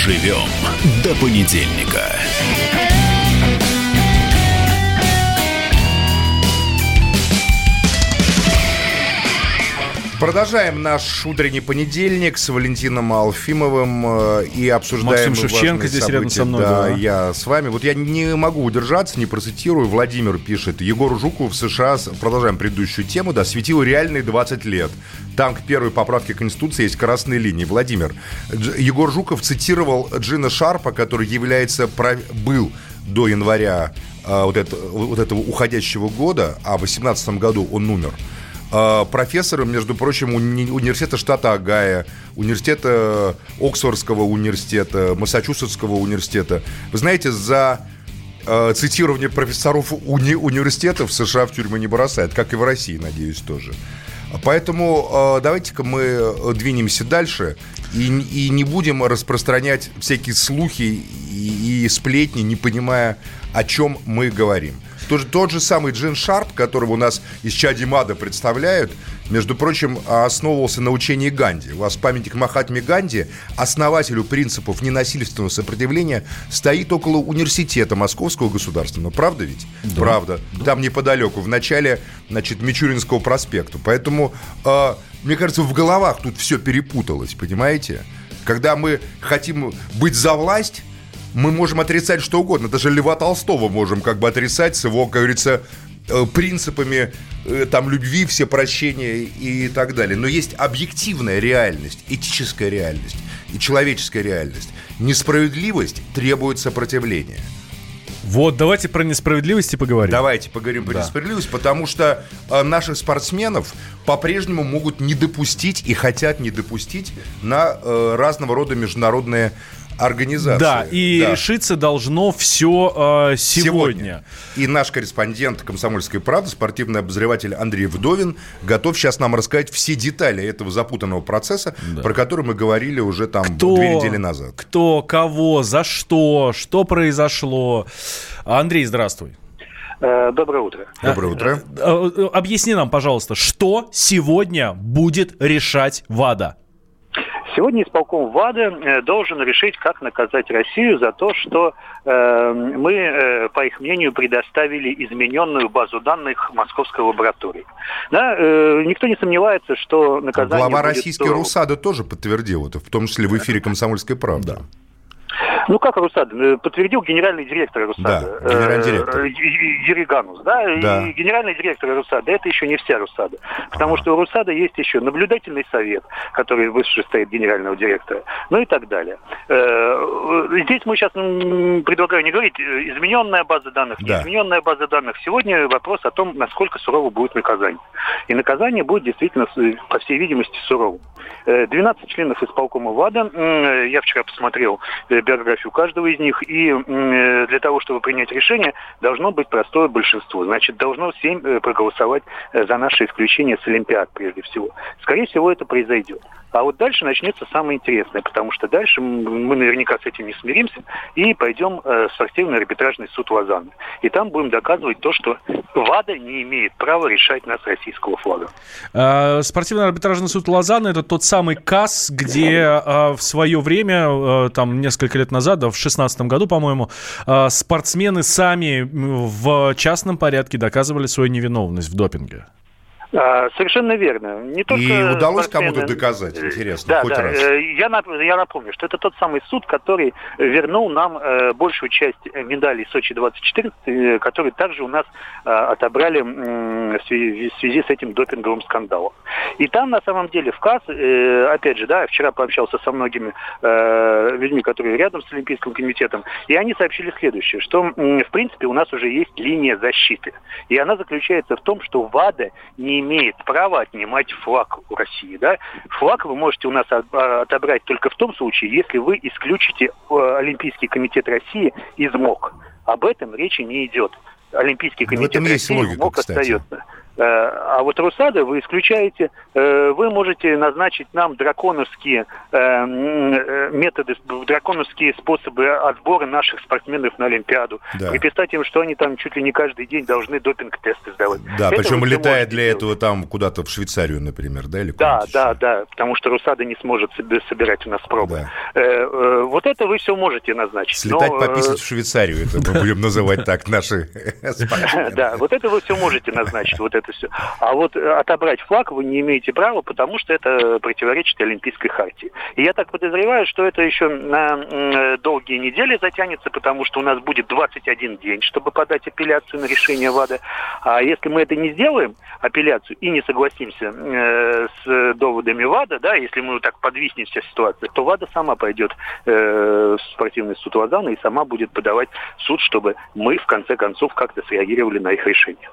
Доживем до понедельника. Продолжаем наш утренний понедельник с Валентином Алфимовым э, и обсуждаем Максим Шевченко здесь события. рядом со мной. Да, Да, я с вами. Вот я не могу удержаться, не процитирую. Владимир пишет. Егор Жуков в США, продолжаем предыдущую тему, да, светил реальные 20 лет. Там к первой поправке Конституции есть красные линии. Владимир, Дж- Егор Жуков цитировал Джина Шарпа, который является, был до января а, вот, это- вот этого уходящего года, а в 2018 году он умер э, профессором, между прочим, уни- университета штата Огайо, университета Оксфордского университета, Массачусетского университета. Вы знаете, за э, цитирование профессоров уни- университетов США в тюрьму не бросают, как и в России, надеюсь, тоже. Поэтому э, давайте-ка мы э, двинемся дальше и, и не будем распространять всякие слухи и, и сплетни, не понимая, о чем мы говорим. Тот же, тот же самый Джин Шарп, которого у нас из Чади Мада представляют, между прочим, основывался на учении Ганди. У вас памятник Махатме Ганди, основателю принципов ненасильственного сопротивления, стоит около университета Московского государственного. Правда ведь? Правда. Там неподалеку, в начале, значит, Мичуринского проспекта. Поэтому, э, мне кажется, в головах тут все перепуталось, понимаете? Когда мы хотим быть за власть, мы можем отрицать что угодно. Даже Льва Толстого можем как бы отрицать с его, как говорится, э, принципами э, там любви, все прощения и так далее. Но есть объективная реальность, этическая реальность и человеческая реальность. Несправедливость требует сопротивления. Вот, давайте про несправедливости поговорим. Давайте поговорим про Да. несправедливость, потому что э, наших спортсменов по-прежнему могут не допустить и хотят не допустить на э, разного рода международные организации. Да, и Да. решиться должно все сегодня. И наш корреспондент «Комсомольской правды», спортивный обозреватель Андрей Вдовин, готов сейчас нам рассказать все детали этого запутанного процесса, про который мы говорили уже там Кто, две недели назад. кто, кого, за что, что произошло. Андрей, здравствуй. Э, Доброе утро. Доброе утро. Э, э, Объясни нам, пожалуйста, что сегодня будет решать ВАДА? Сегодня исполком ВАДА э, должен решить, как наказать Россию за то, что э, мы, э, по их мнению, предоставили измененную базу данных Московской лаборатории. Да, э, никто не сомневается, что наказание Глава будет российской. РУСАДА тоже подтвердил это, в том числе в эфире «Комсомольской правды». Ну, как РУСАДА? Э, Подтвердил генеральный директор РУСАДА. Да, генеральный директор. Э, Ю- Ю- Юрий Ганус, да? Да. И генеральный директор РУСАДА, это еще не вся РУСАДА. Потому что у РУСАДА есть еще наблюдательный совет, который выше стоит генерального директора, ну и так далее. Э, Здесь мы сейчас м, предлагаю не говорить, э, измененная база данных, Да. не измененная база данных. Сегодня вопрос о том, насколько сурово будет наказание. И наказание будет действительно, по всей видимости, суровым. Э, 12 членов исполкома ВАДА. Я вчера посмотрел э, биографию каждого из них. И э, для того, чтобы принять решение, должно быть простое большинство. Значит, должно 7 проголосовать э, за наше исключение с Олимпиад, прежде всего. Скорее всего, это произойдет. А вот дальше начнется самое интересное, потому что дальше мы наверняка с этим не смиримся и пойдем э, в спортивный арбитражный суд Лозанны. И там будем доказывать то, что ВАДА не имеет права решать нас российского флага. Э, Спортивный арбитражный суд Лозанны это тот самый КАС, где э, в свое время, э, там несколько лет назад, да, в шестнадцатом году, по-моему, э, спортсмены сами в частном порядке доказывали свою невиновность в допинге. А, совершенно верно. Не только И удалось спортсмены- кому-то доказать, интересно, да, хоть да. раз? Э, Я, я напомню, что это тот самый суд, который вернул нам э, большую часть медалей Сочи-2014, э, которые также у нас отобрали в связи, в связи с этим допинговым скандалом. И там, на самом деле, в КАС, опять же, да, вчера пообщался со многими людьми, которые рядом с Олимпийским комитетом, и они сообщили следующее, что, в принципе, у нас уже есть линия защиты. И она заключается в том, что ВАДА не имеет права отнимать флаг у России. Да? Флаг вы можете у нас а, отобрать только в том случае, если вы исключите э, Олимпийский комитет России из МОК. Об этом речи не идет. Олимпийский комитет есть России в логика, МОК кстати. остается. Э, а вот Русада вы исключаете, э, вы можете назначить нам драконовские э, методы, драконовские способы отбора наших спортсменов на Олимпиаду. Да. Приписать им, что они там чуть ли не каждый день должны допинг-тесты сдавать. Да, это причем летая для делать. этого там куда-то в Швейцарию, например, да? Или да, да, да, потому что Русада не сможет собирать у нас пробы. Да. Вот это вы все можете назначить. Слетать но... пописать в Швейцарию, это мы будем называть так наши Да, вот это вы все можете назначить, вот это все. А вот э, отобрать флаг вы не имеете права, потому что это противоречит Олимпийской хартии. И я так подозреваю, что это еще на э, долгие недели затянется, потому что у нас будет 21 день, чтобы подать апелляцию на решение ВАДА. А если мы это не сделаем, апелляцию, и не согласимся э, с доводами ВАДА, да, если мы так подвиснем вся ситуация, то ВАДА сама пойдет в спортивный суд Лозанна и сама будет подавать суд, чтобы мы в конце концов как-то среагировали на их решение.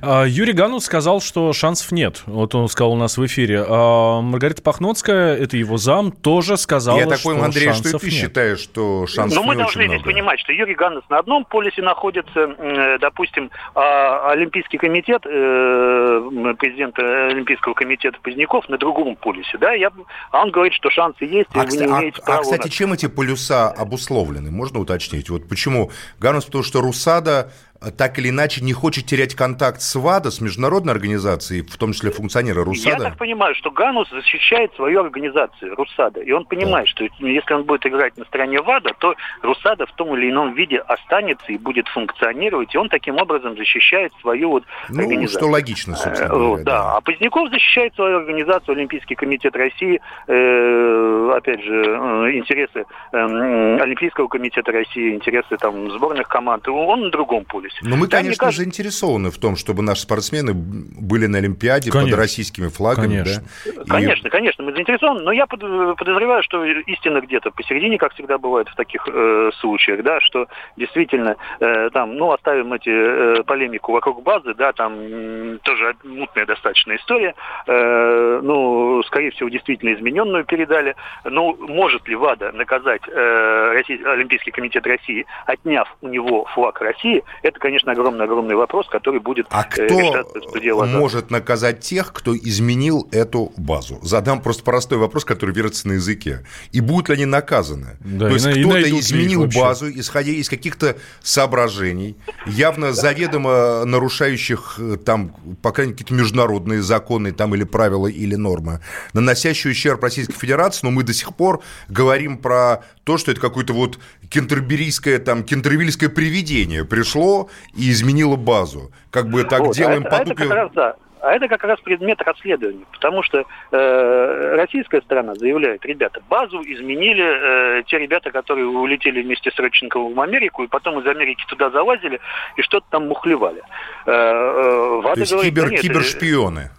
А, Юрий Ганут сказал, что шансов нет. Вот он сказал у нас в эфире. А Маргарита Пахноцкая, это его зам, тоже сказала, Я так понял, Андрей, что и ты нет. считаешь, что шансов Но мы должны здесь понимать, что Юрий Ганус на одном полюсе находится, э, допустим, а Олимпийский комитет, э, президент Олимпийского комитета Поздняков на другом полюсе. Да? Я, а он говорит, что шансы есть, а, и вы не имеете а, права... А, кстати, чем эти полюса обусловлены? Можно уточнить? Вот почему? Ганус, потому что Русада так или иначе не хочет терять контакт с ВАДА, с международной организацией, в том числе функционеры РУСАДА? Я так понимаю, что Ганус защищает свою организацию, РУСАДА. И он понимает, да. что если он будет играть на стороне ВАДА, то РУСАДА в том или ином виде останется и будет функционировать. И он таким образом защищает свою вот ну, организацию. что логично, собственно э, говоря. Да. да. А Поздняков защищает свою организацию, Олимпийский комитет России, э, опять же, э, интересы э, Олимпийского комитета России, интересы там сборных команд. Он на другом поле есть. Но мы, да, конечно, кажется... заинтересованы в том, чтобы наши спортсмены были на Олимпиаде конечно. под российскими флагами. Конечно. Да? конечно, И... конечно, мы заинтересованы, но я подозреваю, что истина где-то посередине, как всегда бывает в таких э, случаях, да, что действительно э, там, ну, оставим эти э, полемику вокруг базы, да, там тоже мутная достаточно история, э, ну, скорее всего, действительно измененную передали. Ну, может ли ВАДА наказать э, Россий, Олимпийский комитет России, отняв у него флаг России, это, конечно, огромный-огромный вопрос, который будет а э, кто суде может наказать тех, кто изменил эту базу? Задам просто простой вопрос, который вертится на языке. И будут ли они наказаны? Да, То есть кто-то изменил базу, исходя из каких-то соображений, явно заведомо нарушающих э, там, по крайней мере, какие-то международные законы там или правила, или нормы, наносящие ущерб Российской Федерации, но мы до сих пор говорим про то, что это какое-то вот кентерберийское, там, кентервильское привидение пришло и изменило базу. Как бы так вот, делаем а это, по а это как раз, да. А это как раз предмет расследования, потому что э, российская сторона заявляет, ребята, базу изменили э, те ребята, которые улетели вместе с Родченковым в Америку, и потом из Америки туда залазили и что-то там мухлевали. Э, э, То есть говорит, кибер, да нет, кибершпионы.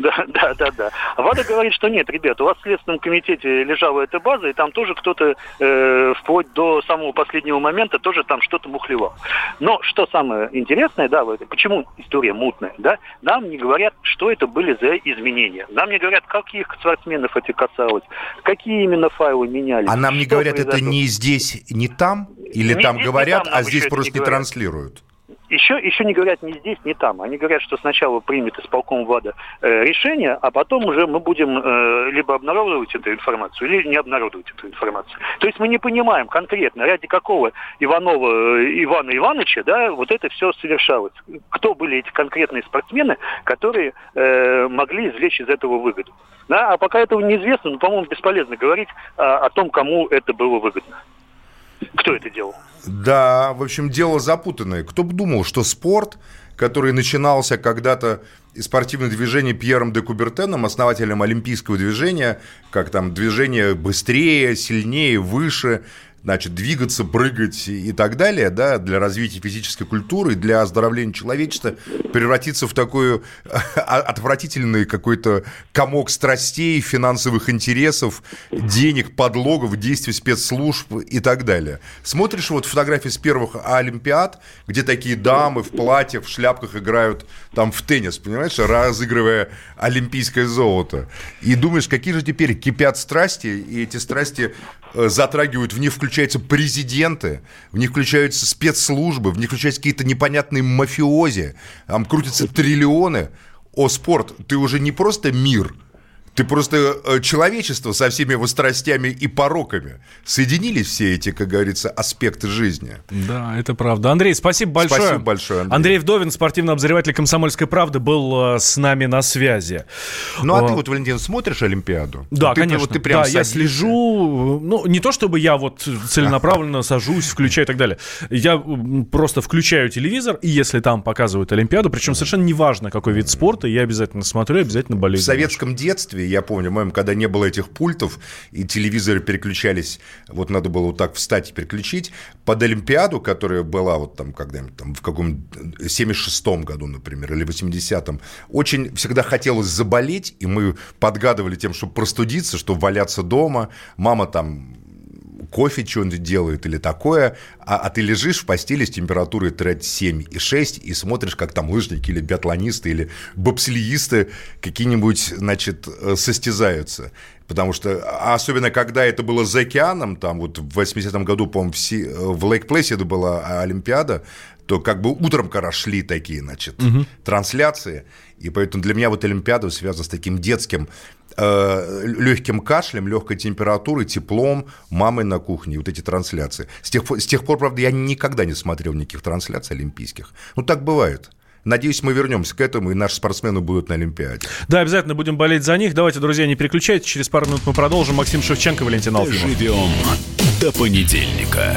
Да, да, да, да. А ВАДА говорит, что нет, ребята, у вас в Следственном комитете лежала эта база, и там тоже кто-то э, вплоть до самого последнего момента тоже там что-то мухлевал. Но что самое интересное, да, почему история мутная, да, нам не говорят, что это были за изменения. Нам не говорят, каких спортсменов это касалось, какие именно файлы меняли. А нам не говорят, произошло. это не здесь, не там? Или не там здесь, говорят, там, а здесь просто не, не транслируют? Еще, еще не говорят ни здесь, ни там. Они говорят, что сначала примет исполком ВАДА э, решение, а потом уже мы будем э, либо обнародовать эту информацию, или не обнародовать эту информацию. То есть мы не понимаем конкретно, ради какого Иванова э, Ивана Ивановича, да, вот это все совершалось. Кто были эти конкретные спортсмены, которые э, могли извлечь из этого выгоду. Да, а пока этого неизвестно, ну, по-моему, бесполезно говорить а, о том, кому это было выгодно. Кто это делал? Да, в общем, дело запутанное. Кто бы думал, что спорт, который начинался когда-то из спортивного движения Пьером де Кубертеном, основателем олимпийского движения, как там движение быстрее, сильнее, выше, значит, двигаться, прыгать и так далее, да, для развития физической культуры, для оздоровления человечества, превратиться в такой отвратительный какой-то комок страстей, финансовых интересов, денег, подлогов, действий спецслужб и так далее. Смотришь вот фотографии с первых Олимпиад, где такие дамы в платьях, в шляпках играют там в теннис, понимаешь, разыгрывая олимпийское золото. И думаешь, какие же теперь кипят страсти, и эти страсти э, затрагивают в невключенные включаются президенты, в них включаются спецслужбы, в них включаются какие-то непонятные мафиози, там крутятся триллионы. О, спорт, ты уже не просто мир – ты просто э, человечество со всеми его страстями и пороками. Соединились все эти, как говорится, аспекты жизни. Да, это правда. Андрей, спасибо большое. Спасибо большое, Андрей. Андрей Вдовин, спортивный обозреватель «Комсомольской правды», был э, с нами на связи. Ну, а, а ты вот, Валентин, смотришь Олимпиаду? Да, ты, конечно. Вот, ты прям да, я слежу. Ну, не то, чтобы я вот целенаправленно сажусь, включаю и так далее. Я просто включаю телевизор, и если там показывают Олимпиаду, причем совершенно неважно, какой вид спорта, я обязательно смотрю, обязательно болею. В советском детстве я помню, моем, когда не было этих пультов, и телевизоры переключались, вот надо было вот так встать и переключить, под Олимпиаду, которая была вот там когда-нибудь там в каком 76-м году, например, или 80-м, очень всегда хотелось заболеть, и мы подгадывали тем, чтобы простудиться, чтобы валяться дома, мама там кофе что-нибудь делает или такое, а, а ты лежишь в постели с температурой 37 и 6 и смотришь, как там лыжники или биатлонисты или бобслеисты какие-нибудь, значит, э, состязаются. Потому что, а особенно когда это было за океаном, там вот в 80-м году, по-моему, в, в Лейк-Плейсе это была Олимпиада, то как бы утром раз шли такие, значит, угу. трансляции. И поэтому для меня вот Олимпиада связана с таким детским э, легким кашлем, легкой температурой, теплом, мамой на кухне, вот эти трансляции. С тех, с тех пор, правда, я никогда не смотрел никаких трансляций олимпийских. Ну, так бывает. Надеюсь, мы вернемся к этому, и наши спортсмены будут на Олимпиаде. Да, обязательно будем болеть за них. Давайте, друзья, не переключайтесь. Через пару минут мы продолжим. Максим Шевченко, Валентин Алфимов. Живем до понедельника.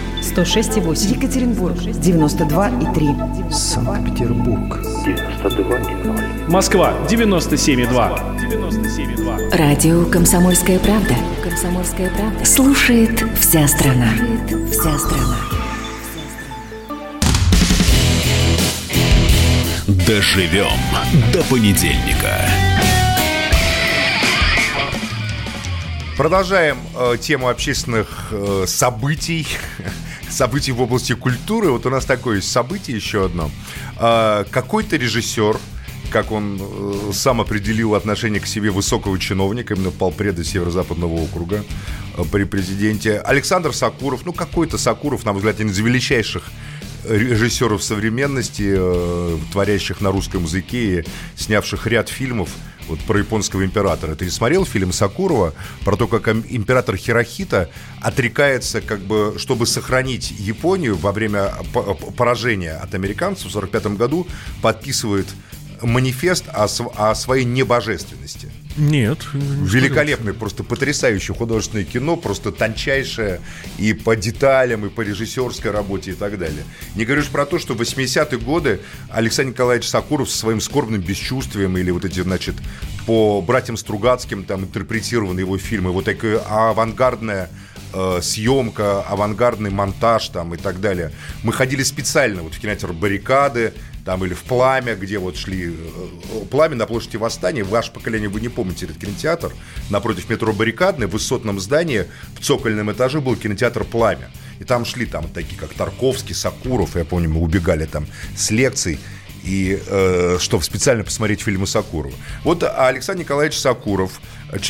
106,8. Екатеринбург. 92,3. Санкт-Петербург. 92,0. Москва 97,2. 97,2. Радио «Комсомольская правда». «Комсомольская правда». Слушает вся страна. Слушает вся страна. Доживем до понедельника. Продолжаем э, тему общественных э, событий, событий в области культуры. Вот у нас такое событие еще одно. Э, какой-то режиссер, как он э, сам определил отношение к себе высокого чиновника, именно полпреда Северо-Западного округа э, при президенте, Александр Сакуров, ну какой-то Сакуров, на мой взгляд, один из величайших режиссеров современности, э, творящих на русском языке и снявших ряд фильмов вот про японского императора. Ты смотрел фильм Сакурова про то, как император Хирохита отрекается, как бы, чтобы сохранить Японию во время поражения от американцев в 1945 году, подписывает манифест о, о своей небожественности. Нет. Великолепное, просто потрясающее художественное кино, просто тончайшее и по деталям, и по режиссерской работе и так далее. Не говоришь про то, что в 80-е годы Александр Николаевич Сакуров со своим скорбным бесчувствием или вот эти, значит, по братьям Стругацким там интерпретированы его фильмы, вот такое авангардное э, съемка, авангардный монтаж там и так далее. Мы ходили специально вот в кинотеатр «Баррикады», там или в «Пламя», где вот шли э, «Пламя» на площади Восстания. Ваше поколение, вы не помните этот кинотеатр. Напротив метро «Баррикадный» в высотном здании в цокольном этаже был кинотеатр «Пламя». И там шли там такие, как Тарковский, Сакуров. Я помню, мы убегали там с лекций и э, чтобы специально посмотреть фильмы Сакурова. Вот Александр Николаевич Сакуров,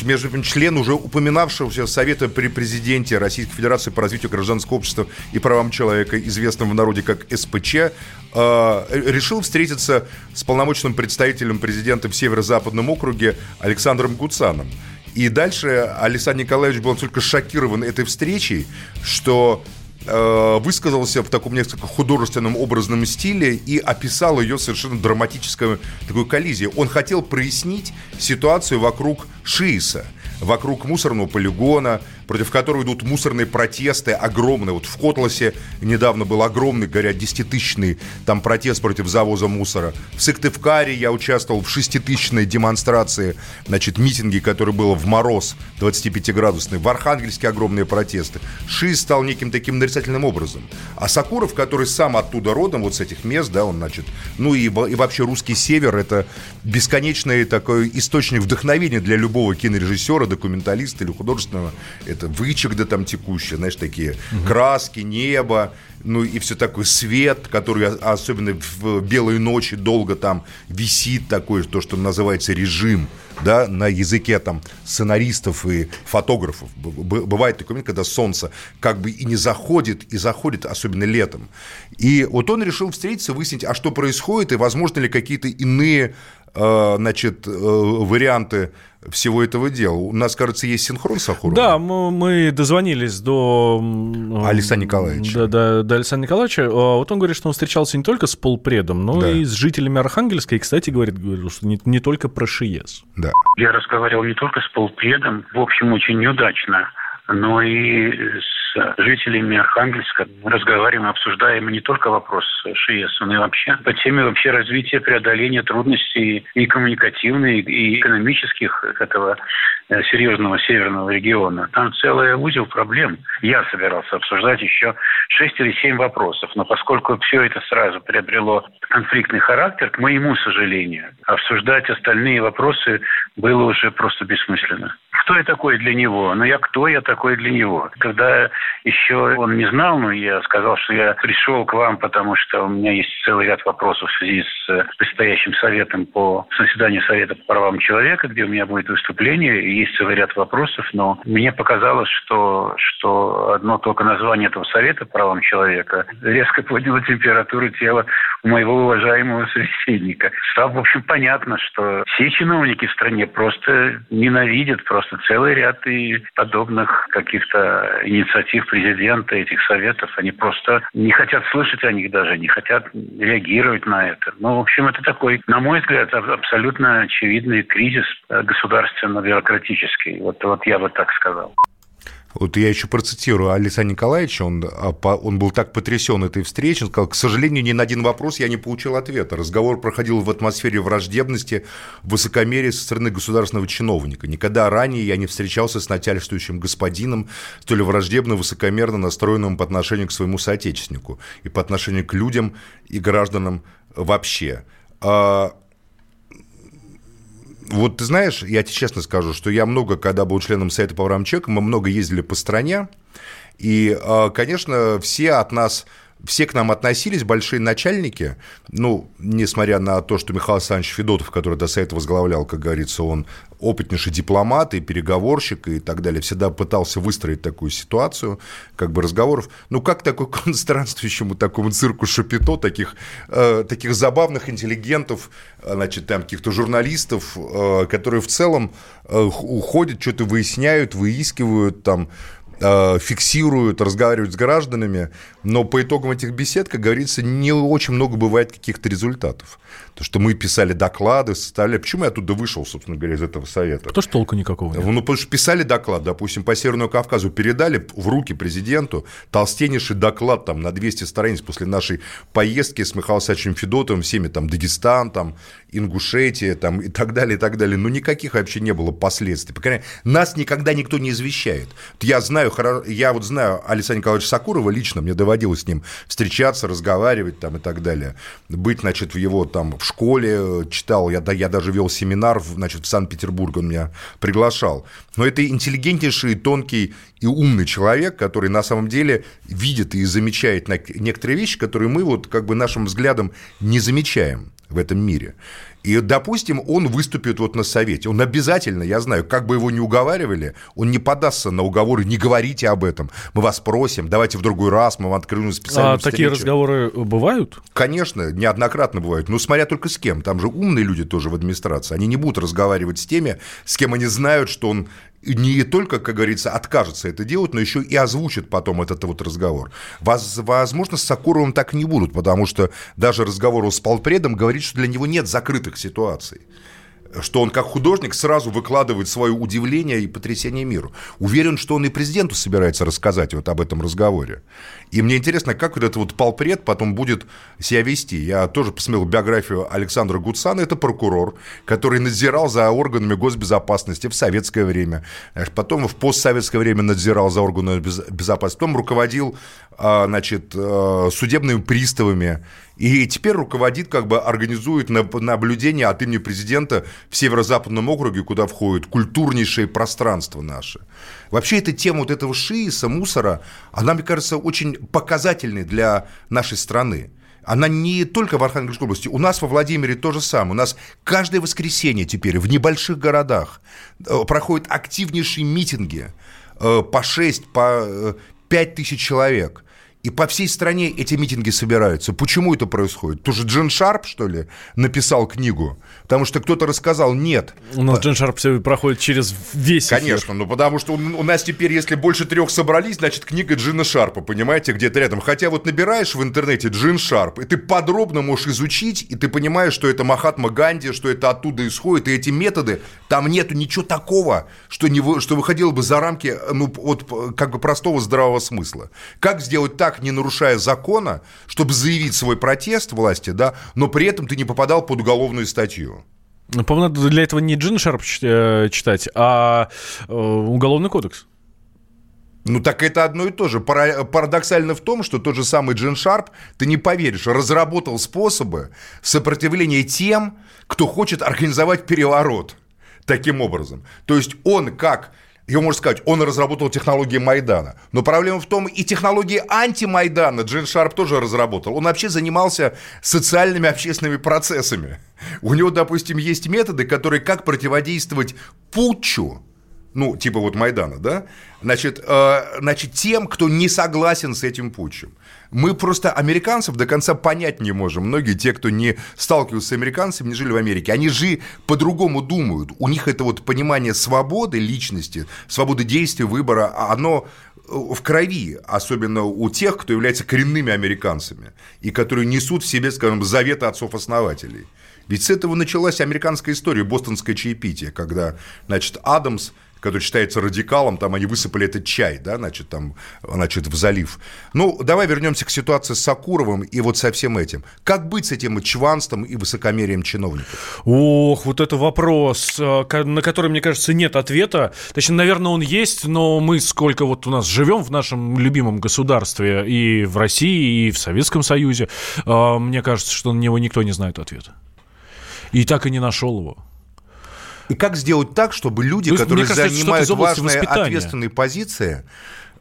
между прочим, член уже упоминавшегося Совета при президенте Российской Федерации по развитию гражданского общества и правам человека, известного в народе как СПЧ, э, решил встретиться с полномочным представителем президента в Северо-Западном округе Александром Гуцаном. И дальше Александр Николаевич был настолько шокирован этой встречей, что высказался в таком несколько художественном образном стиле и описал ее совершенно драматической такой коллизией. Он хотел прояснить ситуацию вокруг Шииса, вокруг мусорного полигона, против которого идут мусорные протесты огромные. Вот в Котласе недавно был огромный, говорят, десятитысячный там протест против завоза мусора. В Сыктывкаре я участвовал в шеститысячной демонстрации, значит, митинге, который был в мороз 25-градусный. В Архангельске огромные протесты. ШИ стал неким таким нарицательным образом. А Сакуров, который сам оттуда родом, вот с этих мест, да, он, значит, ну и, и вообще русский север, это бесконечный такой источник вдохновения для любого кинорежиссера, документалиста или художественного. Это вычек да там текущие, знаешь, такие угу. краски, небо, ну и все такой свет, который особенно в белые ночи долго там висит такой, то, что называется режим, да, на языке там сценаристов и фотографов. Бывает такой момент, когда солнце как бы и не заходит, и заходит, особенно летом. И вот он решил встретиться, выяснить, а что происходит, и возможно ли какие-то иные значит, э, варианты всего этого дела. У нас, кажется, есть синхрон с Ахуровым. Да, мы, мы дозвонились до... Александра Николаевича. Да, да, до Александра Николаевича. А вот он говорит, что он встречался не только с полпредом, но да. и с жителями Архангельска. И, кстати, говорит, говорил, что не, не только про ШИЕС. Да. Я разговаривал не только с полпредом, в общем, очень неудачно, но и с жителями Архангельска. Разговариваем, обсуждаем не только вопрос ШИЭС, но и вообще по теме вообще развития, преодоления трудностей и коммуникативных, и экономических этого э, серьезного северного региона. Там целый узел проблем. Я собирался обсуждать еще шесть или семь вопросов, но поскольку все это сразу приобрело конфликтный характер, к моему сожалению, обсуждать остальные вопросы было уже просто бессмысленно кто я такой для него? Ну, я кто я такой для него? Когда еще он не знал, но я сказал, что я пришел к вам, потому что у меня есть целый ряд вопросов в связи с э, предстоящим советом по заседанию Совета по правам человека, где у меня будет выступление, есть целый ряд вопросов, но мне показалось, что, что одно только название этого Совета по правам человека резко подняло температуру тела моего уважаемого собеседника. Стало, в общем, понятно, что все чиновники в стране просто ненавидят, просто целый ряд и подобных каких-то инициатив президента, этих советов. Они просто не хотят слышать о них даже, не хотят реагировать на это. Ну, в общем, это такой, на мой взгляд, абсолютно очевидный кризис государственно-бюрократический. Вот, вот я бы так сказал. Вот я еще процитирую Александра Николаевича, он, а, он был так потрясен этой встречей, он сказал, к сожалению, ни на один вопрос я не получил ответа. Разговор проходил в атмосфере враждебности, высокомерия со стороны государственного чиновника. Никогда ранее я не встречался с начальствующим господином, столь враждебно, высокомерно настроенным по отношению к своему соотечественнику и по отношению к людям и гражданам вообще. А, вот ты знаешь, я тебе честно скажу, что я много, когда был членом Совета по правам мы много ездили по стране, и, а, конечно, все от нас все к нам относились, большие начальники, ну, несмотря на то, что Михаил Александрович Федотов, который до совета возглавлял, как говорится, он опытнейший дипломат и переговорщик и так далее, всегда пытался выстроить такую ситуацию, как бы разговоров. Ну, как такой странствующему такому цирку Шапито, таких, э, таких забавных интеллигентов, значит, там каких-то журналистов, э, которые в целом э, уходят, что-то выясняют, выискивают, там, Э, фиксируют, разговаривают с гражданами, но по итогам этих бесед, как говорится, не очень много бывает каких-то результатов. То, что мы писали доклады, составляли... Почему я оттуда вышел, собственно говоря, из этого совета? Потому что толку никакого нет. Ну, потому что писали доклад, допустим, по Северному Кавказу, передали в руки президенту толстеннейший доклад там на 200 страниц после нашей поездки с Михаилом Федотовым, всеми там Дагестан, там Ингушетия, там и так далее, и так далее. Но никаких вообще не было последствий. По крайней мере, нас никогда никто не извещает. Я знаю, я вот знаю Александра Николаевича Сакурова лично, мне доводилось с ним встречаться, разговаривать там и так далее. Быть, значит, в его там в школе э, читал, я, я даже вел семинар значит, в Санкт-Петербург, он меня приглашал. Но это интеллигентнейший, тонкий и умный человек, который на самом деле видит и замечает некоторые вещи, которые мы вот как бы нашим взглядом не замечаем в этом мире. И, допустим, он выступит вот на совете. Он обязательно, я знаю, как бы его ни уговаривали, он не подастся на уговоры, не говорите об этом. Мы вас просим, давайте в другой раз, мы вам откроем специальную А встречу. такие разговоры бывают? Конечно, неоднократно бывают. Но смотря только с кем. Там же умные люди тоже в администрации. Они не будут разговаривать с теми, с кем они знают, что он не только, как говорится, откажется это делать, но еще и озвучит потом этот вот разговор. Возможно, с Сакуровым так не будут, потому что даже разговор с полпредом говорит, что для него нет закрытых ситуаций. Что он как художник сразу выкладывает свое удивление и потрясение миру. Уверен, что он и президенту собирается рассказать вот об этом разговоре. И мне интересно, как вот этот вот полпред потом будет себя вести. Я тоже посмотрел биографию Александра Гуцана, это прокурор, который надзирал за органами госбезопасности в советское время, потом в постсоветское время надзирал за органами безопасности, потом руководил а, значит, а, судебными приставами, и теперь руководит, как бы организует наблюдение от имени президента в Северо-Западном округе, куда входит культурнейшее пространство наше. Вообще эта тема вот этого шииса, мусора, она, мне кажется, очень показательной для нашей страны. Она не только в Архангельской области. У нас во Владимире то же самое. У нас каждое воскресенье теперь в небольших городах э, проходят активнейшие митинги э, по 6, по 5 э, тысяч человек – и по всей стране эти митинги собираются. Почему это происходит? Тоже Джин Шарп, что ли, написал книгу? Потому что кто-то рассказал, нет. У нас Джин Шарп все проходит через весь Конечно, ну потому что у нас теперь, если больше трех собрались, значит, книга Джина Шарпа, понимаете, где-то рядом. Хотя вот набираешь в интернете Джин Шарп, и ты подробно можешь изучить, и ты понимаешь, что это Махатма Ганди, что это оттуда исходит, и эти методы, там нету ничего такого, что, не, что выходило бы за рамки, ну, вот, как бы простого здравого смысла. Как сделать так, так, не нарушая закона, чтобы заявить свой протест власти, да, но при этом ты не попадал под уголовную статью. Ну, по-моему, надо для этого не Джин Шарп э, читать, а э, Уголовный кодекс. Ну так это одно и то же. Парадоксально в том, что тот же самый Джин Шарп, ты не поверишь, разработал способы сопротивления тем, кто хочет организовать переворот таким образом. То есть он как его можно сказать, он разработал технологии Майдана. Но проблема в том, и технологии антимайдана Джин Шарп тоже разработал. Он вообще занимался социальными общественными процессами. У него, допустим, есть методы, которые как противодействовать путчу, ну, типа вот Майдана, да, значит, э, значит, тем, кто не согласен с этим путчем. Мы просто американцев до конца понять не можем. Многие те, кто не сталкивался с американцами, не жили в Америке, они же по-другому думают. У них это вот понимание свободы личности, свободы действия, выбора, а оно э, в крови, особенно у тех, кто является коренными американцами и которые несут в себе, скажем, заветы отцов-основателей. Ведь с этого началась американская история, бостонское чаепитие, когда, значит, Адамс который считается радикалом, там они высыпали этот чай, да, значит, там, значит, в залив. Ну, давай вернемся к ситуации с Сакуровым и вот со всем этим. Как быть с этим чванством и высокомерием чиновников? Ох, вот это вопрос, э, на который, мне кажется, нет ответа. Точнее, наверное, он есть, но мы сколько вот у нас живем в нашем любимом государстве и в России, и в Советском Союзе, э, мне кажется, что на него никто не знает ответа. И так и не нашел его. И как сделать так, чтобы люди, есть, которые кажется, занимают важные ответственные позиции,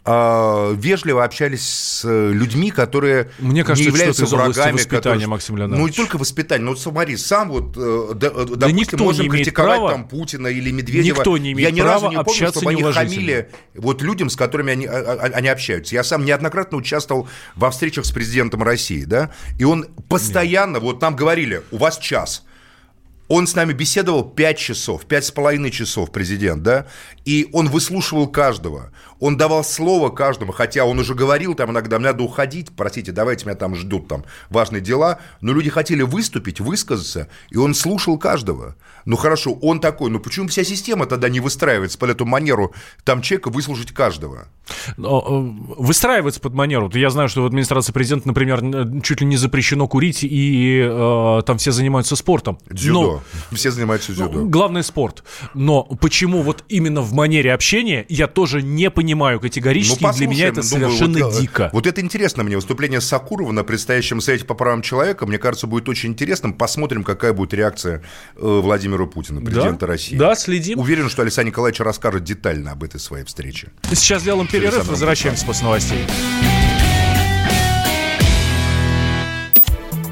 а, вежливо общались с людьми, которые Мне кажется, не являются что врагами. воспитания, которые... Максим Леонидович. Ну, не только воспитание, но вот смотри, сам вот, э, допустим, да никто можем критиковать права, там Путина или Медведева. Никто не имеет Я ни разу не помню, чтобы они хамили вот людям, с которыми они, а, а, они общаются. Я сам неоднократно участвовал во встречах с президентом России, да, и он постоянно, Нет. вот нам говорили, у вас час – он с нами беседовал 5 часов, пять с половиной часов президент, да, и он выслушивал каждого. Он давал слово каждому, хотя он уже говорил там иногда, мне надо уходить, простите, давайте меня там ждут там важные дела, но люди хотели выступить, высказаться, и он слушал каждого. Ну хорошо, он такой, но почему вся система тогда не выстраивается под эту манеру там человека выслушать каждого? Но, э, выстраивается под манеру. Я знаю, что в администрации президента, например, чуть ли не запрещено курить, и э, там все занимаются спортом. Дзюдо. Но, все занимаются дзюдо. Ну, главный спорт. Но почему вот именно в манере общения, я тоже не понимаю категорически, ну, для меня это совершенно думаю, вот, дико. Вот это интересно мне. Выступление Сакурова на предстоящем совете по правам человека, мне кажется, будет очень интересным. Посмотрим, какая будет реакция э, Владимира Путина, президента да? России. Да, следим. Уверен, что Александр Николаевич расскажет детально об этой своей встрече. Сейчас делаем перерыв, возвращаемся после новостей.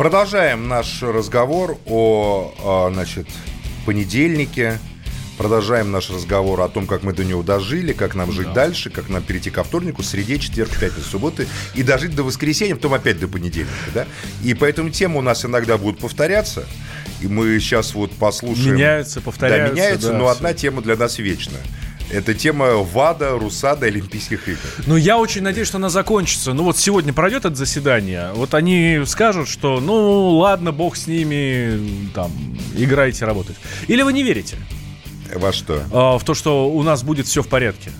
Продолжаем наш разговор о, о, значит, понедельнике. Продолжаем наш разговор о том, как мы до него дожили, как нам жить Да. дальше, как нам перейти ко вторнику, среде, четверг, пятница, субботы и дожить до воскресенья, потом опять до понедельника, да? И поэтому темы у нас иногда будут повторяться, и мы сейчас вот послушаем... Меняются, повторяются, Да, меняются, да, но всё. одна тема для нас вечная. Это тема ВАДА, РУСАДА, Олимпийских игр. Ну, я очень надеюсь, что она закончится. Ну, вот сегодня пройдет это заседание, вот они скажут, что, ну, ладно, бог с ними, там, играйте, работать. Или вы не верите Во что? а, в то, что у нас будет все в порядке?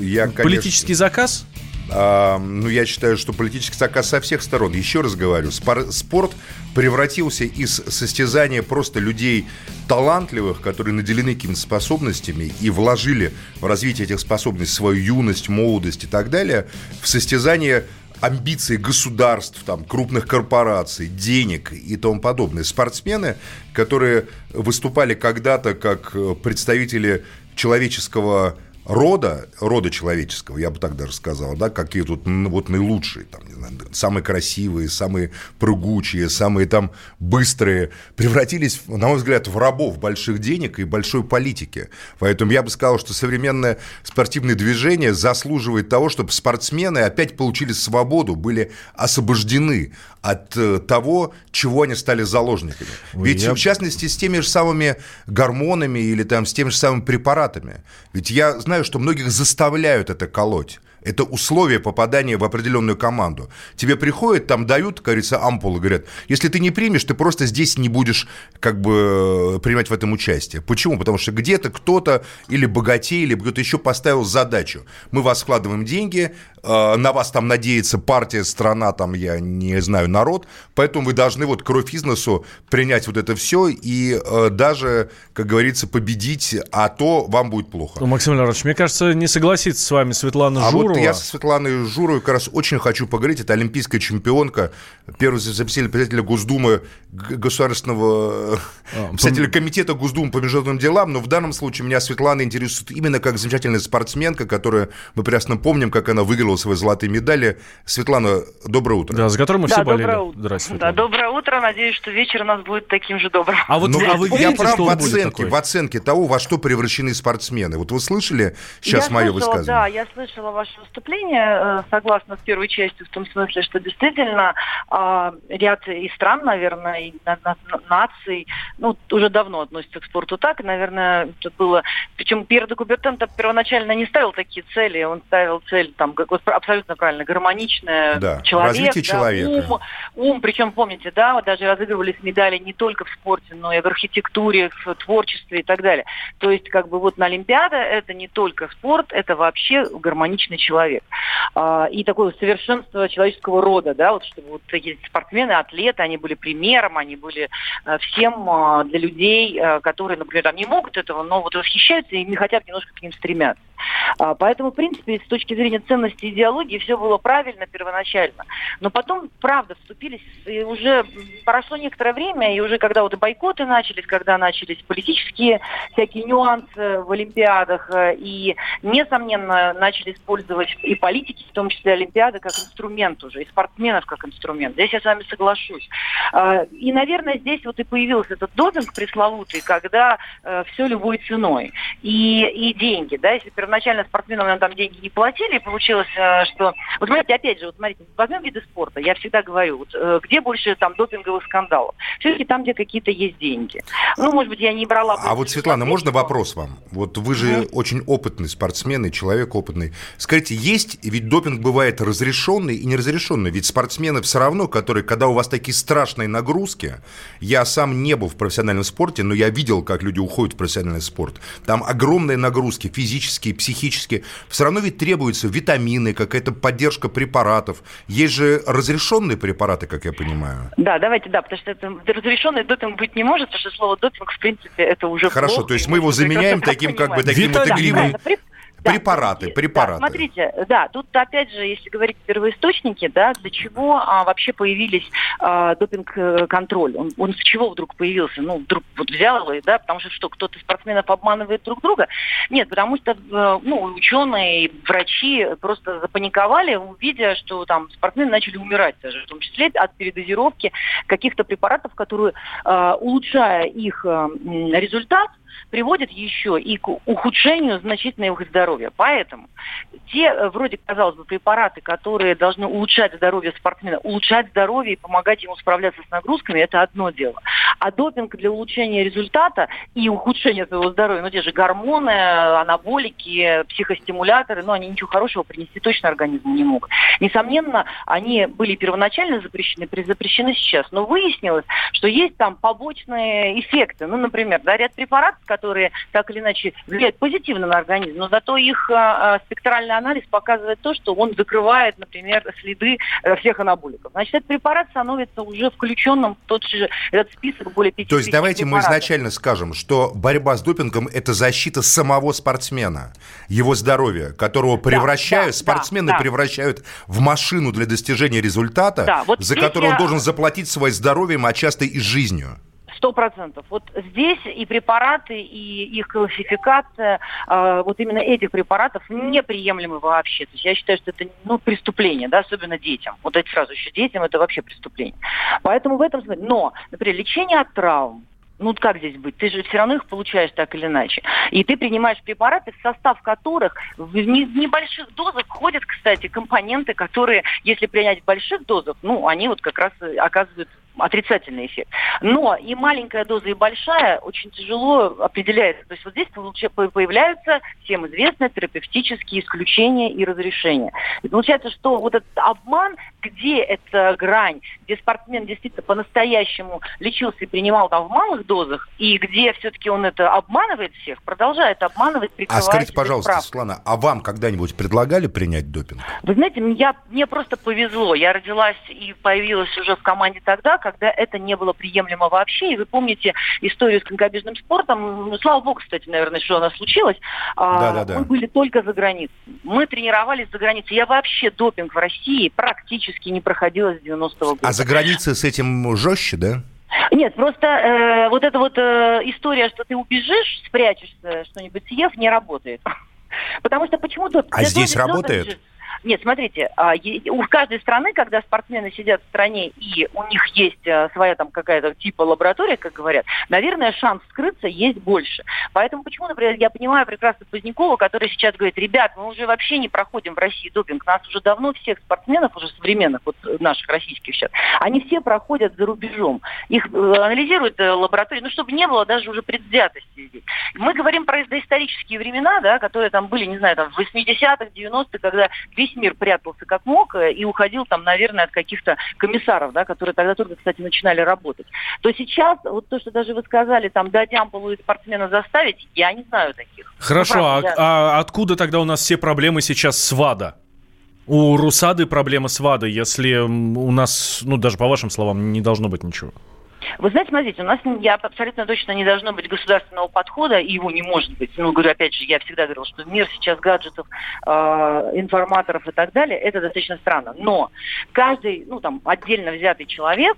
Я, конечно, Политический заказ? А, ну, я считаю, что политический заказ со всех сторон. Еще раз говорю, спор- спорт превратился из состязания просто людей талантливых, которые наделены какими-то способностями и вложили в развитие этих способностей свою юность, молодость и так далее, в состязание амбиций государств, там, крупных корпораций, денег и тому подобное. Спортсмены, которые выступали когда-то как э, представители человеческого рода, рода человеческого, я бы так даже сказал, да, какие тут вот наилучшие, там, не знаю, самые красивые, самые прыгучие, самые там быстрые, превратились, на мой взгляд, в рабов больших денег и большой политики. Поэтому я бы сказал, что современное спортивное движение заслуживает того, чтобы спортсмены опять получили свободу, были освобождены от э, того, чего они стали заложниками. Ой, Ведь я- в частности с теми же самыми гормонами или там с теми же самыми препаратами. Ведь я знаю, что многих заставляют это колоть. Это условие попадания в определенную команду. Тебе приходят, там дают, как говорится, ампулы, говорят, если ты не примешь, ты просто здесь не будешь как бы принимать в этом участие. Почему? Потому что где-то кто-то или богатей, или кто-то еще поставил задачу. Мы вас вкладываем деньги, э, на вас там надеется партия, страна, там, я не знаю, народ, поэтому вы должны вот кровь из носу принять вот это все и э, даже, как говорится, победить, а то вам будет плохо. Ну, Максим Леонидович, мне кажется, не согласится с вами Светлана А Журова. вот я со Светланой Журовой как раз очень хочу поговорить. Это олимпийская чемпионка, первый заместитель председателя Госдумы государственного А, председателя комитета Госдумы по международным делам. Но в данном случае меня Светлана интересует именно как замечательная спортсменка, которая, мы прекрасно помним, как она выиграла свои золотые медали. Светлана, доброе утро. Да, за которым мы Да, все болели. доброе утро. Здравствуйте. Да, доброе утро. Надеюсь, что вечер у нас будет таким же добрым. А вот Ну, а вы я верите, прав что в оценке, в оценке того, во что превращены спортсмены. Вот вы слышали сейчас я мое слышала, высказывание? Да, я слышала ваше выступление, э, согласна с первой частью, в том смысле, что действительно а, ряд и стран, наверное, и на- на- на- наций, ну, уже давно относятся к спорту так, и, наверное, это было... Причем Пьер де Кубертен первоначально не ставил такие цели, он ставил цель, там, как вот абсолютно правильно, гармоничное Да, человек, развитие да, человека. ум, ум, причем, помните, да, даже разыгрывались медали не только в спорте, но и в архитектуре, в творчестве и так далее. То есть, как бы вот на Олимпиада это не только спорт, это вообще гармоничный человек. А, и такое совершенство человеческого рода, да, вот чтобы вот такие спортсмены, атлеты, они были примером, они были э, всем а, для людей, э, которые, например, там не могут этого, но вот восхищаются и не хотят немножко к ним стремятся. А, Поэтому, в принципе, с точки зрения ценности идеологии все было правильно первоначально. Но потом, правда, вступились, и уже прошло некоторое время, и уже когда вот и бойкоты начались, когда начались политические всякие нюансы в Олимпиадах, э, и, несомненно, начали использовать и политики, в том числе Олимпиады, как инструмент уже, и спортсменов как инструмент. Здесь я с вами соглашусь. А, И, наверное, здесь вот и появился этот допинг пресловутый, когда все любой ценой. И, и деньги, да, если первоначально спортсменам нам там деньги не платили, и получилось, э, что... Вот смотрите, опять же, вот смотрите, возьмем виды спорта, я всегда говорю, вот, э, где больше там допинговых скандалов? Все-таки там, где какие-то есть деньги. Ну, может быть, я не брала... А вот, Светлана, можно вопрос вам? Вот вы же очень опытный спортсмен и человек опытный. Скажите, есть, ведь допинг бывает разрешенный и неразрешенный, ведь спортсмены все равно, которые, когда у вас такие страшные нагрузки, я сам не был в профессиональном спорте, но я видел, как люди уходят в профессиональный спорт. Там огромные нагрузки, физические, психические. Все равно ведь требуются витамины, какая-то поддержка препаратов. Есть же разрешенные препараты, как я понимаю. Да, давайте, да, потому что это разрешенный допинг быть не может, потому что слово допинг, в принципе, это уже Хорошо, плохо, то есть мы его заменяем так таким как бы таким вот Витамины. игривым... Да, преп- Да, препараты, препараты. Да, смотрите, да, тут опять же, если говорить первоисточники, да, для чего а, вообще появились а, допинг-контроль? Он, он с чего вдруг появился? Ну, вдруг вот взял его, да, потому что что, кто-то спортсменов обманывает друг друга? Нет, потому что, э, ну, ученые, врачи просто запаниковали, увидя, что там спортсмены начали умирать даже, в том числе от передозировки каких-то препаратов, которые, э, улучшая их э, результат, приводит еще и к ухудшению значительного их здоровья. Поэтому те, э, вроде, казалось бы, препараты, которые должны улучшать здоровье спортсмена, улучшать здоровье и помогать ему справляться с нагрузками, это одно дело. А допинг для улучшения результата и ухудшения своего здоровья, ну те же гормоны, анаболики, психостимуляторы, ну они ничего хорошего принести точно организму не могут. Несомненно, они были первоначально запрещены, запрещены сейчас, но выяснилось, что есть там побочные эффекты. Ну, например, да, ряд препаратов, которые так или иначе влияют позитивно на организм, но зато их а, а, спектральный анализ показывает то, что он закрывает, например, следы а, всех анаболиков. Значит, этот препарат становится уже включенным в тот же этот список более 50 То есть давайте препаратов. мы изначально скажем, что борьба с допингом – это защита самого спортсмена, его здоровья, которого превращают, да, спортсмены да. превращают в машину для достижения результата, Да, вот за который он я- должен заплатить своим здоровьем, а часто и жизнью. Сто процентов. Вот здесь и препараты, и их классификация, э, вот именно этих препаратов неприемлемы вообще. То есть я считаю, что это ну, преступление, да, особенно детям. Вот это сразу еще детям это вообще преступление. Поэтому в этом смысле. Но, например, лечение от травм, ну как здесь быть? Ты же все равно их получаешь так или иначе. И ты принимаешь препараты, в состав которых в не- в небольших дозах входят, кстати, компоненты, которые, если принять в больших дозах, ну, они вот как раз и оказывают отрицательный эффект. Но и маленькая доза, и большая очень тяжело определяется. То есть вот здесь появляются всем известные терапевтические исключения и разрешения. И получается, что вот этот обман, где эта грань, где спортсмен действительно по-настоящему лечился и принимал там в малых дозах, и где все-таки он это обманывает всех, продолжает обманывать, А скажите, пожалуйста, справкой. Светлана, а вам когда-нибудь предлагали принять допинг? Вы знаете, я, мне просто повезло. Я родилась и появилась уже в команде тогда, когда это не было приемлемо вообще. И вы помните историю с конькобежным спортом. Ну, слава богу, кстати, наверное, что у нас случилось. А, Да-да-да. Мы были только за границей. Мы тренировались за границей. Я вообще допинг в России практически не проходила с 90-го года. А за границей с этим жестче, да? Нет, просто э, вот эта вот э, история, что ты убежишь, спрячешься, что-нибудь съев, не работает. Потому что почему-то... А здесь работает? Нет, смотрите, а, у каждой страны, когда спортсмены сидят в стране и у них есть э, своя там какая-то типа лаборатория, как говорят, наверное, шанс скрыться есть больше. Поэтому почему, например, я понимаю прекрасно Позднякова, который сейчас говорит, ребят, мы уже вообще не проходим в России допинг, нас уже давно всех спортсменов, уже современных, вот э, наших российских сейчас, они все проходят за рубежом. Их э, анализируют э, лаборатории, ну, чтобы не было даже уже предвзятости здесь. Мы говорим про доисторические времена, да, которые там были, не знаю, там в 80-х, 90-х, когда весь мир прятался как мог э, и уходил там, наверное, от каких-то комиссаров, да, которые тогда только, кстати, начинали работать. То сейчас, вот то, что даже вы сказали, там, дать ампулу и спортсмена заставить, я не знаю таких. Хорошо, Ну, а, правда, я- а откуда тогда у нас все проблемы сейчас с ВАДА? У Русады проблемы с ВАДой, если у нас, ну, даже по вашим словам, не должно быть ничего. Вы знаете, смотрите, у нас я абсолютно точно не должно быть государственного подхода, и его не может быть. Ну, говорю, опять же, я всегда говорила, что мир сейчас гаджетов, э, информаторов и так далее, это достаточно странно. Но каждый, ну, там, отдельно взятый человек,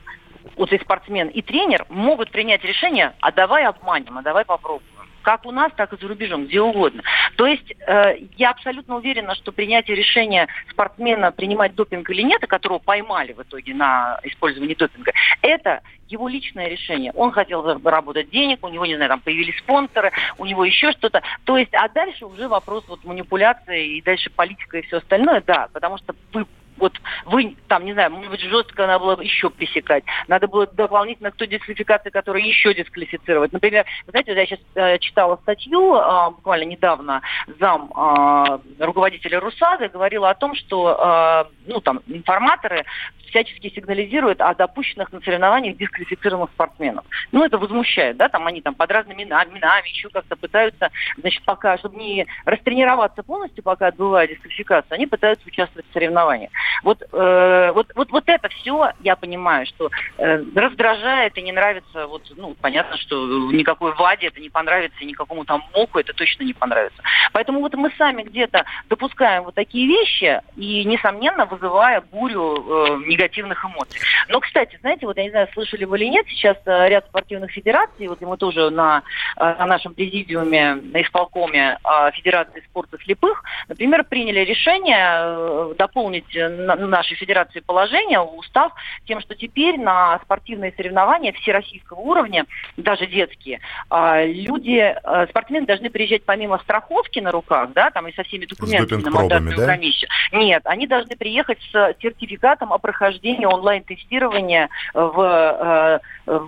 вот и спортсмен, и тренер могут принять решение, а давай обманем, а давай попробуем. Как у нас, так и за рубежом, где угодно. То есть э, я абсолютно уверена, что принятие решения спортсмена принимать допинг или нет, а которого поймали в итоге на использовании допинга, это его личное решение. Он хотел заработать денег, у него, не знаю, там появились спонсоры, у него еще что-то. То есть, а дальше уже вопрос вот манипуляции и дальше политика и все остальное, да, потому что вы вот вы там, не знаю, может быть, жестко надо было еще пресекать. Надо было дополнительно к той дисквалификации, которую еще дисквалифицировать. Например, вы знаете, я сейчас э, читала статью э, буквально недавно, зам э, руководителя Русады говорила о том, что э, ну, там, информаторы всячески сигнализируют о допущенных на соревнованиях дисквалифицированных спортсменов. Ну, это возмущает, да, там они там под разными именами, еще как-то пытаются, значит, пока, чтобы не растренироваться полностью, пока отбывая дисквалификацию, они пытаются участвовать в соревнованиях. Вот, э, вот, вот, вот это все, я понимаю, что э, раздражает и не нравится, вот, ну, понятно, что никакой Ваде это не понравится, и никакому там Моку это точно не понравится. Поэтому вот мы сами где-то допускаем вот такие вещи и, несомненно, вызывая бурю э, негативных эмоций. Но, кстати, знаете, вот я не знаю, слышали вы или нет, сейчас э, ряд спортивных федераций, вот мы тоже на, э, на нашем президиуме, на исполкоме э, Федерации спорта слепых, например, приняли решение э, дополнить нашей федерации положение, устав, тем, что теперь на спортивные соревнования всероссийского уровня, даже детские, э, люди, э, спортсмены должны приезжать помимо страховки на руках, да, там и со всеми документами на мандатную да? комиссию. Нет, они должны приехать с сертификатом о прохождении онлайн-тестирования в э,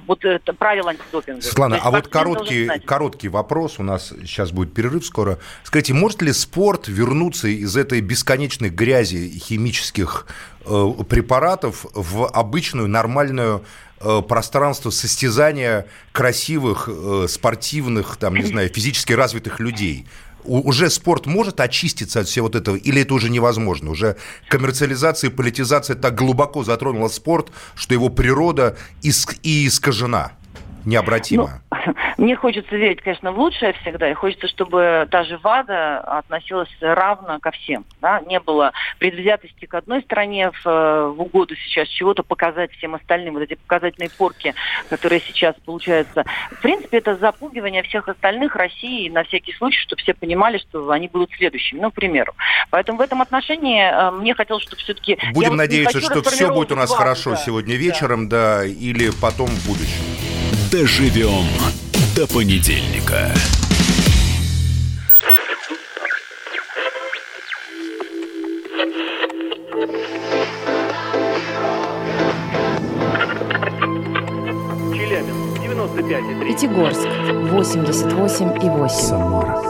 вот это правил антидопинга. Светлана, а вот короткий, короткий вопрос, у нас сейчас будет перерыв скоро. Скажите, может ли спорт вернуться из этой бесконечной грязи химических э, препаратов в обычную нормальную э, пространство состязания красивых, э, спортивных, там, не знаю, физически развитых людей? уже спорт может очиститься от всего вот этого, или это уже невозможно? Уже коммерциализация и политизация так глубоко затронула спорт, что его природа иск- и искажена необратимо. Ну, мне хочется верить, конечно, в лучшее всегда, и хочется, чтобы та же ВАДА относилась равно ко всем. Да? Не было предвзятости к одной стране в, э, в угоду сейчас чего-то показать всем остальным. Вот эти показательные порки, которые сейчас получаются. В принципе, это запугивание всех остальных России на всякий случай, чтобы все понимали, что они будут следующими, ну, к примеру. Поэтому в этом отношении э, мне хотелось, чтобы все-таки... Будем надеяться, что все будет у нас хорошо сегодня вечером, да. да, или потом в будущем. Доживем до понедельника. Челябинск, 95,3. Пятигорск, 88,8. Самара,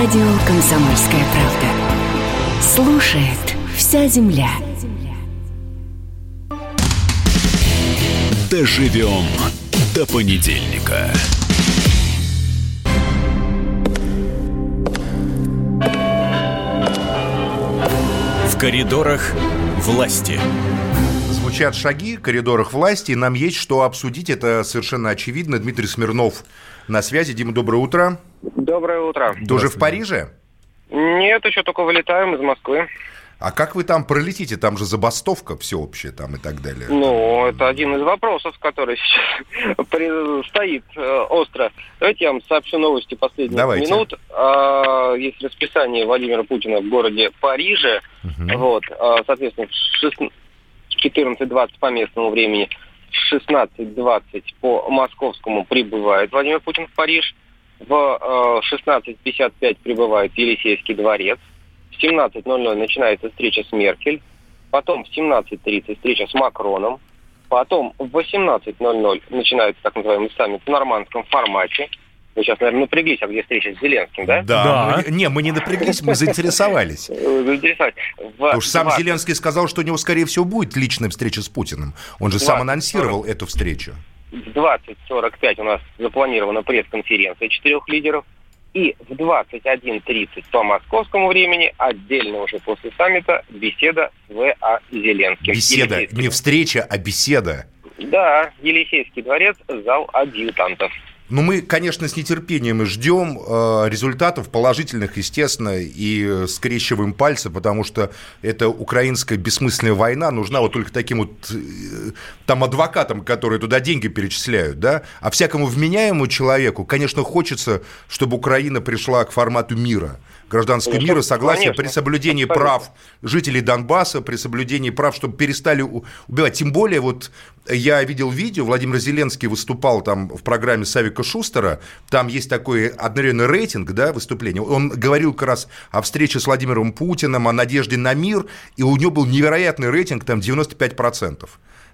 Радио «Комсомольская правда». Слушает вся земля. Доживем до понедельника. В коридорах власти. Звучат шаги в коридорах власти, и нам есть что обсудить, это совершенно очевидно. Дмитрий Смирнов на связи. Дима, доброе утро. Доброе утро. Тоже в Париже? Нет, еще только вылетаем из Москвы. А как вы там пролетите? Там же забастовка всеобщая там и так далее. Ну, это один из вопросов, который сейчас стоит э, остро. Давайте я вам сообщу новости последних Давайте. минут. А, есть расписание Владимира Путина в городе Париже. Угу. Вот, а, соответственно, в 14.20 по местному времени, в 16.20 по московскому прибывает Владимир Путин в Париж. В 16.55 э, прибывает Елисейский дворец. В 17.00 начинается встреча с Меркель. Потом в 17.30 встреча с Макроном. Потом в 18.00 начинается так называемый саммит в нормандском формате. Вы сейчас, наверное, напряглись, а где встреча с Зеленским, да? Да. да. Мы, не, мы не напряглись, мы заинтересовались. Заинтересовались. Потому что сам Зеленский сказал, что у него, скорее всего, будет личная встреча с Путиным. Он же сам анонсировал эту встречу. В 20.45 у нас запланирована пресс-конференция четырех лидеров. И в 21.30 по московскому времени, отдельно уже после саммита, беседа с В.А. Зеленским. Беседа, не встреча, а беседа. Да, Елисейский дворец, зал адъютантов. Ну, мы, конечно, с нетерпением ждем э, результатов положительных, естественно, и скрещиваем пальцы, потому что эта украинская бессмысленная война нужна вот только таким вот э, там адвокатам, которые туда деньги перечисляют, да, а всякому вменяемому человеку, конечно, хочется, чтобы Украина пришла к формату мира, гражданского Конечно, мира, согласия конечно. при соблюдении Абсолютно. прав жителей Донбасса, при соблюдении прав, чтобы перестали убивать. Тем более, вот я видел видео, Владимир Зеленский выступал там в программе Савика Шустера, там есть такой одновременный рейтинг, да, выступления. Он говорил как раз о встрече с Владимиром Путиным, о надежде на мир, и у него был невероятный рейтинг, там 95%.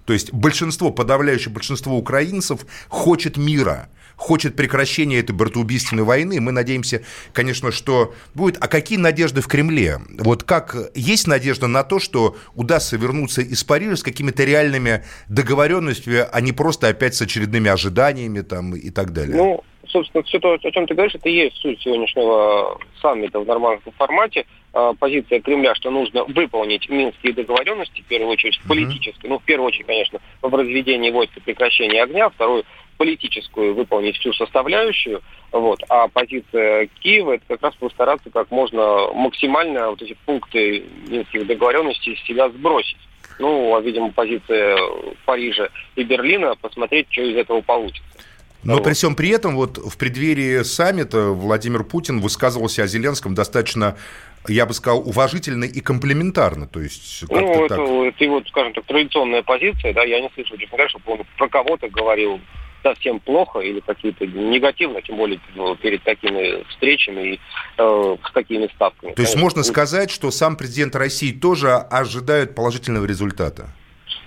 То есть большинство, подавляющее большинство украинцев хочет мира, хочет прекращения этой братоубийственной войны. Мы надеемся, конечно, что будет. А какие надежды в Кремле? Вот как есть надежда на то, что удастся вернуться из Парижа с какими-то реальными договоренностями, а не просто опять с очередными ожиданиями там и так далее? Ну, собственно, все то, о чем ты говоришь, это и есть суть сегодняшнего саммита в нормандском формате. А, Позиция Кремля, что нужно выполнить минские договоренности, в первую очередь политические. Ну, в первую очередь, конечно, в разведении войск и прекращении огня. Вторую политическую выполнить всю составляющую. Вот. А позиция Киева это как раз постараться как можно максимально вот эти пункты минских договоренностей из себя сбросить. Ну, а, видимо, позиция Парижа и Берлина посмотреть, что из этого получится. Но при всем при этом, вот в преддверии саммита Владимир Путин высказывался о Зеленском достаточно, я бы сказал, уважительно и комплиментарно. То есть, Ну, это, так. это его, скажем так, традиционная позиция, да, я не слышал, честно говоря, чтобы он про кого-то говорил совсем плохо или какие-то негативно, тем более ну, перед такими встречами и э, с такими ставками. То есть Конечно, можно сказать, что сам президент России тоже ожидает положительного результата.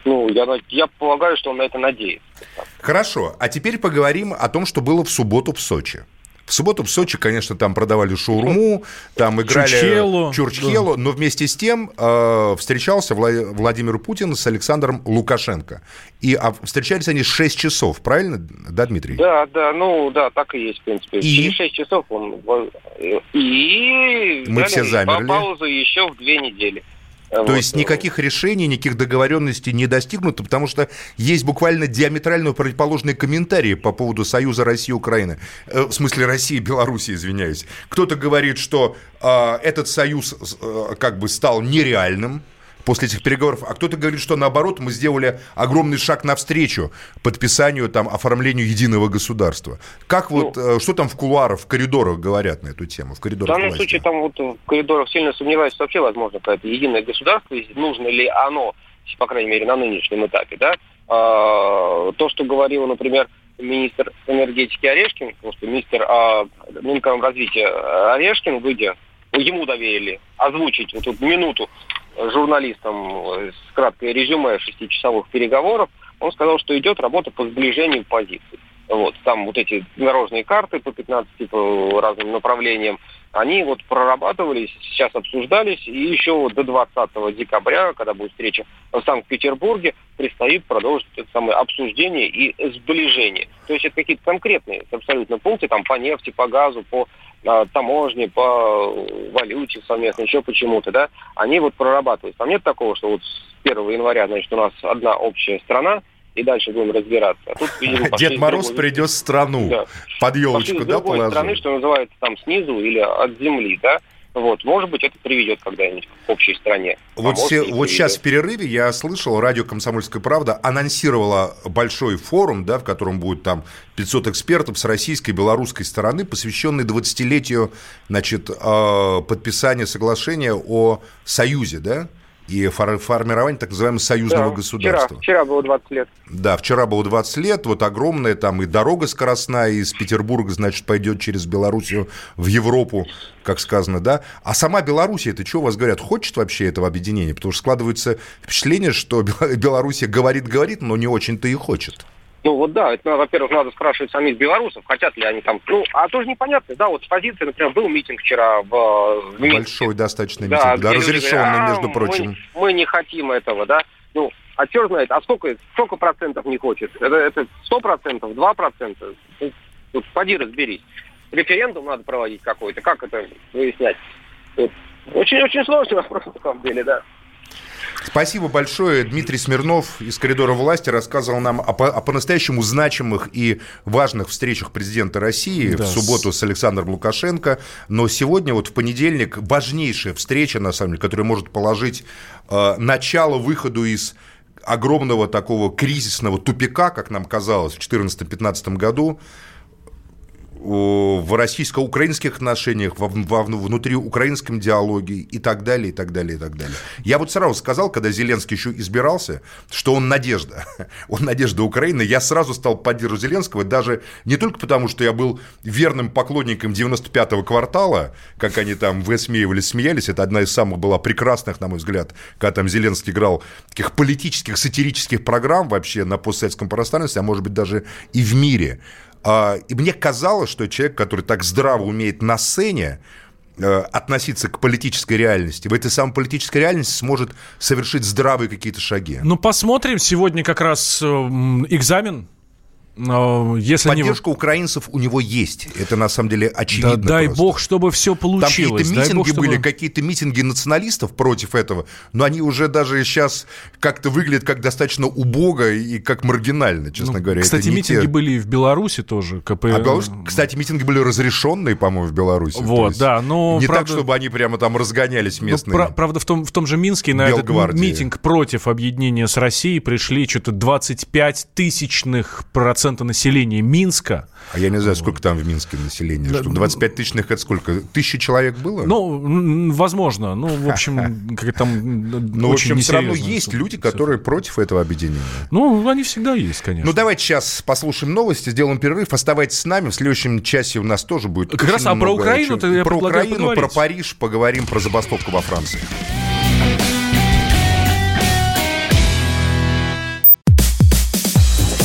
Ну, я, я полагаю, что он на это надеется. Хорошо, а теперь поговорим о том, что было в субботу в Сочи. В субботу в Сочи, конечно, там продавали шаурму, там играли Чурчхелу, Чурчхелу, но вместе с тем э, встречался Вла- Владимир Путин с Александром Лукашенко. И а, встречались они 6 часов, правильно, да, Дмитрий? Да, да, ну да, так и есть, в принципе. И? Через 6 часов он... в- И... Мы все замерли. па- Паузу еще в две недели. То есть никаких решений, никаких договоренностей не достигнуто, потому что есть буквально диаметрально противоположные комментарии по поводу Союза России и Украины. Э, В смысле России и Беларуси, извиняюсь. Кто-то говорит, что э, этот союз э, как бы стал нереальным после этих переговоров, а кто-то говорит, что наоборот мы сделали огромный шаг навстречу подписанию, там, оформлению единого государства. Как вот, э, что там в кулуарах, в коридорах говорят на эту тему, в В коридорах данном власти? случае там вот в коридорах сильно сомневаюсь, что вообще возможно какое-то единое государство, нужно ли оно, по крайней мере, на нынешнем этапе, да. А, то, что говорил, например, министр энергетики Орешкин, потому что министр а, Минэкономразвития Орешкин, выйдя, ему доверили озвучить вот тут минуту журналистам э, краткое резюме шестичасовых переговоров, он сказал, что идет работа по сближению позиций. Вот, там вот эти дорожные карты по 15 по разным направлениям, они вот прорабатывались, сейчас обсуждались, и еще вот до 20 декабря, когда будет встреча в Санкт-Петербурге, предстоит продолжить это самое обсуждение и сближение. То есть это какие-то конкретные абсолютно пункты, там по нефти, по газу, по а, таможне, по валюте совместно, еще почему-то, да, они вот прорабатываются. Там нет такого, что вот с 1 января, значит, у нас одна общая страна, и дальше будем разбираться. А тут, видимо, пошли Дед с Мороз другой- придет в страну, Да. под пошли елочку, с да, положил? стороны, что называется, там снизу или от земли, да. Вот, может быть, это приведет когда-нибудь к общей стране. А Вот, может, се- не вот сейчас в перерыве я слышал, радио «Комсомольская правда» анонсировала большой форум, да, в котором будет там 500 экспертов с российской и белорусской стороны, посвященный 20-летию значит, э, подписания соглашения о союзе, да, и фор- формировании так называемого союзного Да, государства. Вчера, вчера было 20 лет. Да, вчера было 20 лет, вот огромная там и дорога скоростная из Петербурга, значит, пойдет через Белоруссию в Европу, как сказано, да. А сама Белоруссия, это что у вас говорят, хочет вообще этого объединения? Потому что складывается впечатление, что Бел- Белоруссия говорит-говорит, но не очень-то и хочет. Ну вот да, это, во-первых, надо спрашивать самих белорусов, хотят ли они там. Ну, а тоже непонятно, да, вот позиция, например, был митинг вчера в, в Минске. Большой достаточно Да, митинг, да, люди разрешенный, говорят, «А, между мы- прочим. Мы, не хотим этого, да. Ну, а черт знает, а сколько, сколько процентов не хочет? Это, это 100 процентов, 2 процента? Ну, Тут поди разберись. Референдум надо проводить какой-то, как это выяснять? Очень-очень сложный вопрос, на самом деле, да. Спасибо большое. Дмитрий Смирнов из коридора власти рассказывал нам о, по- о по-настоящему значимых и важных встречах президента России Да. в субботу с Александром Лукашенко. Но сегодня, вот в понедельник, важнейшая встреча, на самом деле, которая может положить э, начало выходу из огромного такого кризисного тупика, как нам казалось в 2014-2015 году. В российско-украинских отношениях, во, во внутриукраинском диалоге и так далее, и так далее, и так далее. Я вот сразу сказал, когда Зеленский еще избирался, что он надежда. Он надежда Украины. Я сразу стал поддерживать Зеленского, даже не только потому, что я был верным поклонником 95-го квартала, как они там высмеивались, смеялись. Это одна из самых была прекрасных, на мой взгляд, когда там Зеленский играл таких политических, сатирических программ вообще на постсоветском пространстве, а может быть даже и в мире. А, и мне казалось, что человек, который так здраво умеет на сцене, э, относиться к политической реальности, в этой самой политической реальности сможет совершить здравые какие-то шаги. Ну, посмотрим. Сегодня как раз э, экзамен если Поддержка не... украинцев у него есть. Это на самом деле очевидно. Да, дай просто. бог, чтобы все получилось. Там какие-то митинги бог, чтобы... были, какие-то митинги националистов против этого, но они уже даже сейчас как-то выглядят как достаточно убого и как маргинально, честно ну, говоря. Кстати, митинги те... были и в Беларуси тоже. КП... А Беларусь, кстати, митинги были разрешенные, по-моему, в Беларуси. Вот, да, но... Не правда... так, чтобы они прямо там разгонялись местные. Ну, правда, в том, в том же Минске на этот митинг против объединения с Россией пришли что-то 25 тысячных процентов процента населения Минска. А я не знаю, сколько там в Минске населения. Что 25 тысячных это сколько? Тысяча человек было? Ну, возможно. Ну, в общем, как там Ну, в общем, все равно есть люди, которые против этого объединения. Ну, они всегда есть, конечно. Ну, давайте сейчас послушаем новости, сделаем перерыв. Оставайтесь с нами. В следующем часе у нас тоже будет Как раз, а про Украину-то я Про Украину, про Париж поговорим, про забастовку во Франции.